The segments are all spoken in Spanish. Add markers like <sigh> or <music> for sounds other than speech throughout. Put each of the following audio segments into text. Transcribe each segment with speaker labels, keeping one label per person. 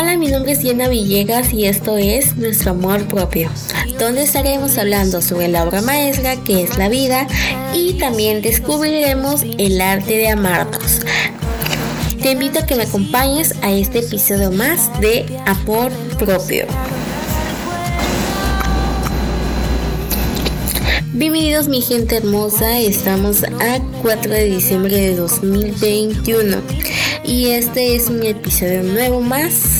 Speaker 1: Hola, mi nombre es Diana Villegas y esto es Nuestro Amor Propio, donde estaremos hablando sobre la obra maestra que es la vida y también descubriremos el arte de amarnos. Te invito a que me acompañes a este episodio más de Amor Propio. Bienvenidos mi gente hermosa, estamos a 4 de diciembre de 2021 y este es un episodio nuevo más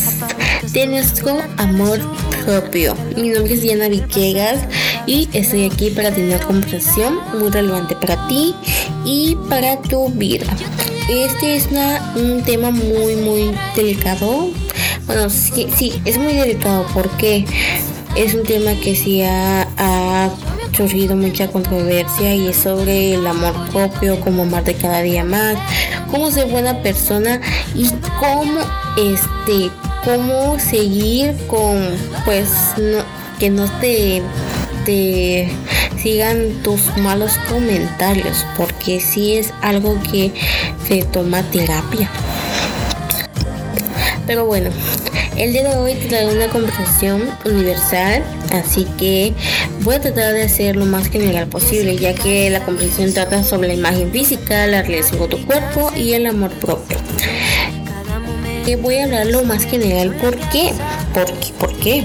Speaker 1: de nuestro amor propio. Mi nombre es Diana Villegas y estoy aquí para tener una conversación muy relevante para ti y para tu vida. Este es un tema muy muy delicado. Bueno, sí, sí, es muy delicado porque es un tema que sí ha, ha surgido mucha controversia y es sobre el amor propio, cómo amar de cada día más, cómo ser buena persona y cómo este cómo seguir con pues que no te te sigan tus malos comentarios porque si es algo que se toma terapia pero bueno el día de hoy traigo una conversación universal, así que voy a tratar de ser lo más general posible, ya que la conversación trata sobre la imagen física, la relación con tu cuerpo y el amor propio. Voy a hablar lo más general, ¿por qué? Porque, ¿Por qué?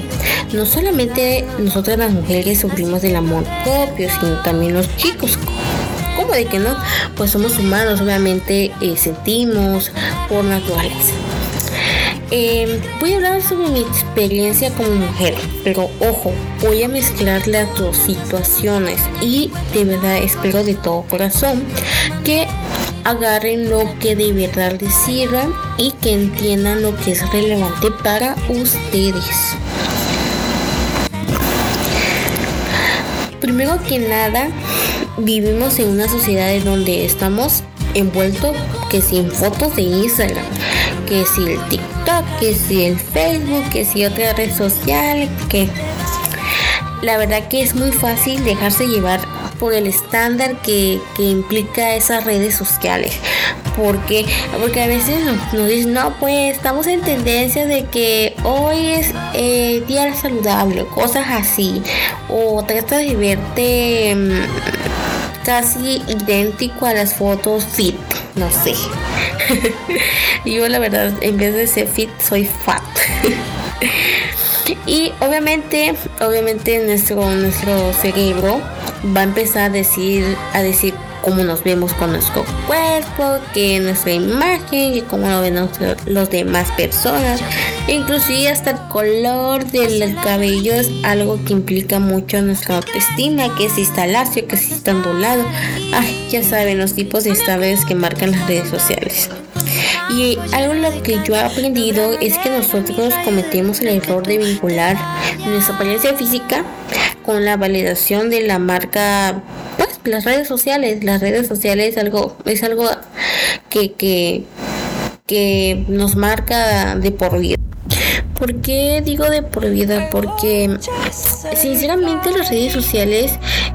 Speaker 1: No solamente nosotras las mujeres sufrimos del amor propio, sino también los chicos. ¿Cómo de que no? Pues somos humanos, obviamente eh, sentimos por naturaleza. Em, voy a hablar sobre mi experiencia como mujer, pero ojo, voy a mezclar las dos situaciones y de verdad espero de todo corazón que agarren lo que de verdad les sirva y que entiendan lo que es relevante para ustedes. Primero que nada, vivimos en una sociedad en donde estamos envueltos que sin fotos de Instagram, que si el TikTok, que si el Facebook, que si otra red social, que la verdad que es muy fácil dejarse llevar el estándar que, implica esas redes sociales. Porque, porque a veces nos, dicen, no, pues estamos en tendencia de que hoy es eh, día saludable, cosas así. O trata de verte mm, casi idéntico a las fotos fit, no sé. <laughs> Yo la verdad, en vez de ser fit, soy fat. <laughs> y obviamente, obviamente nuestro, nuestro cerebro va a empezar a decir, a decir cómo nos vemos con nuestro cuerpo, que nuestra imagen, y cómo lo ven los demás personas. Inclusive hasta el color del cabello es algo que implica mucho nuestra autoestima, que si está lacio, que si está ondulado. Ay, ya saben los tipos de estables que marcan las redes sociales. Y algo lo que yo he aprendido es que nosotros cometemos el error de vincular nuestra apariencia física con la validación de la marca, pues las redes sociales. Las redes sociales es algo, es algo que, que, que nos marca de por vida. ¿Por qué digo de por vida? Porque sinceramente las redes sociales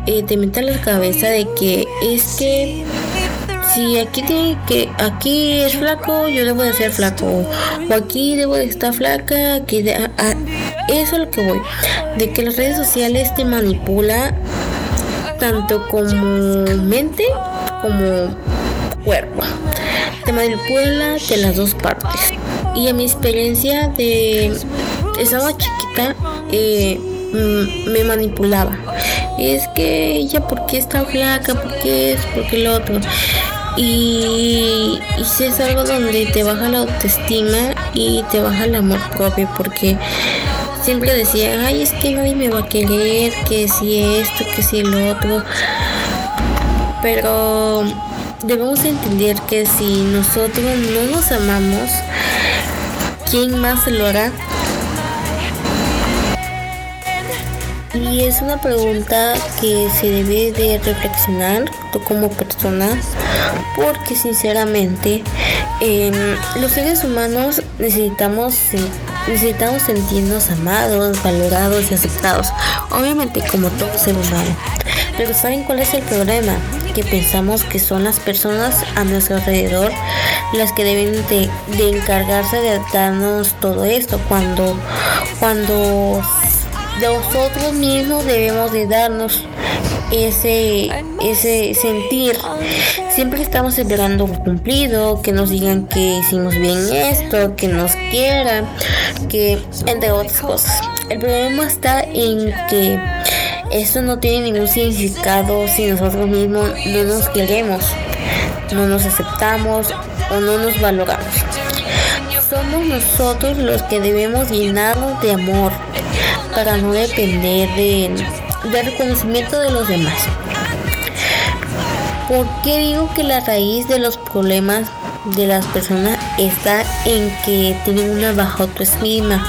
Speaker 1: eh, te meten la cabeza de que es que si aquí tiene que aquí es flaco, yo debo de ser flaco. O aquí debo de estar flaca, que eso es lo que voy. De que las redes sociales te manipula tanto como mente como cuerpo. Te manipula de las dos partes. Y en mi experiencia de estaba chiquita, eh, mm, me manipulaba. Es que ella, ¿por qué está flaca? ¿Por qué es? ¿Por qué lo otro? Y, si es algo donde te baja la autoestima y te baja el amor propio porque siempre decía, ay, es que nadie me va a querer, que si esto, que si el otro. Pero debemos entender que si nosotros no nos amamos, ¿quién más lo hará? Y es una pregunta que se debe de reflexionar tú como persona, porque sinceramente em, los seres humanos necesitamos necesitamos sentirnos amados, valorados y aceptados. Obviamente como todo ser humano. Pero ¿saben cuál es el problema? Que pensamos que son las personas a nuestro alrededor las que deben de, encargarse de darnos todo esto cuando cuando nosotros mismos debemos de darnos ese, ese sentir. Siempre estamos esperando cumplido, que nos digan que hicimos bien esto, que nos quieran, que entre otras cosas. El problema está en que esto no tiene ningún significado si nosotros mismos no nos queremos, no nos aceptamos o no nos valoramos. Somos nosotros los que debemos llenarnos de amor para no depender de reconocimiento de los demás. ¿Por qué digo que la raíz de los problemas de las personas está en que tienen una baja autoestima?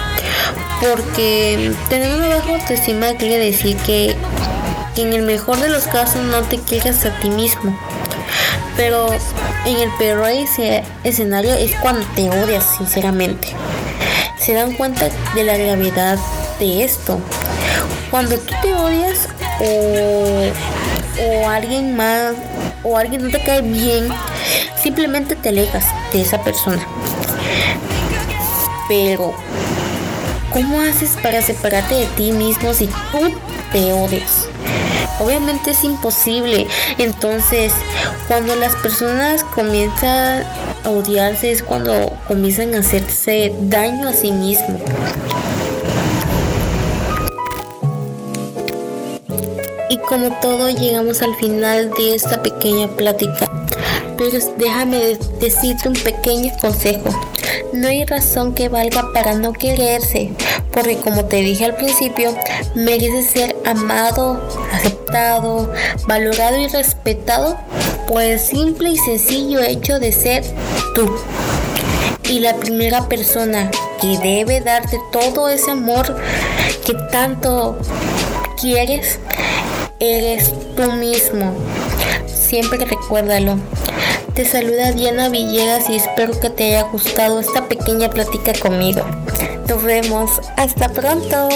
Speaker 1: Porque tener una baja autoestima quiere decir que, en el mejor de los casos no te quieres a ti mismo. Pero en el peor escenario es cuando te odias sinceramente. Se dan cuenta de la gravedad de esto cuando tú te odias o, alguien más o alguien no te cae bien, simplemente te alejas de esa persona. Pero, ¿cómo haces para separarte de ti mismo si tú te odias? Obviamente es imposible. Entonces, cuando las personas comienzan a odiarse es cuando comienzan a hacerse daño a sí mismos. Como todo llegamos al final de esta pequeña plática. Pero déjame decirte un pequeño consejo. No hay razón que valga para no quererse, porque como te dije al principio, mereces ser amado, aceptado, valorado y respetado por el simple y sencillo hecho de ser tú. Y la primera persona que debe darte todo ese amor que tanto quieres eres tú mismo. Siempre recuérdalo. Te saluda Diana Villegas y espero que te haya gustado esta pequeña plática conmigo. Nos vemos. Hasta pronto.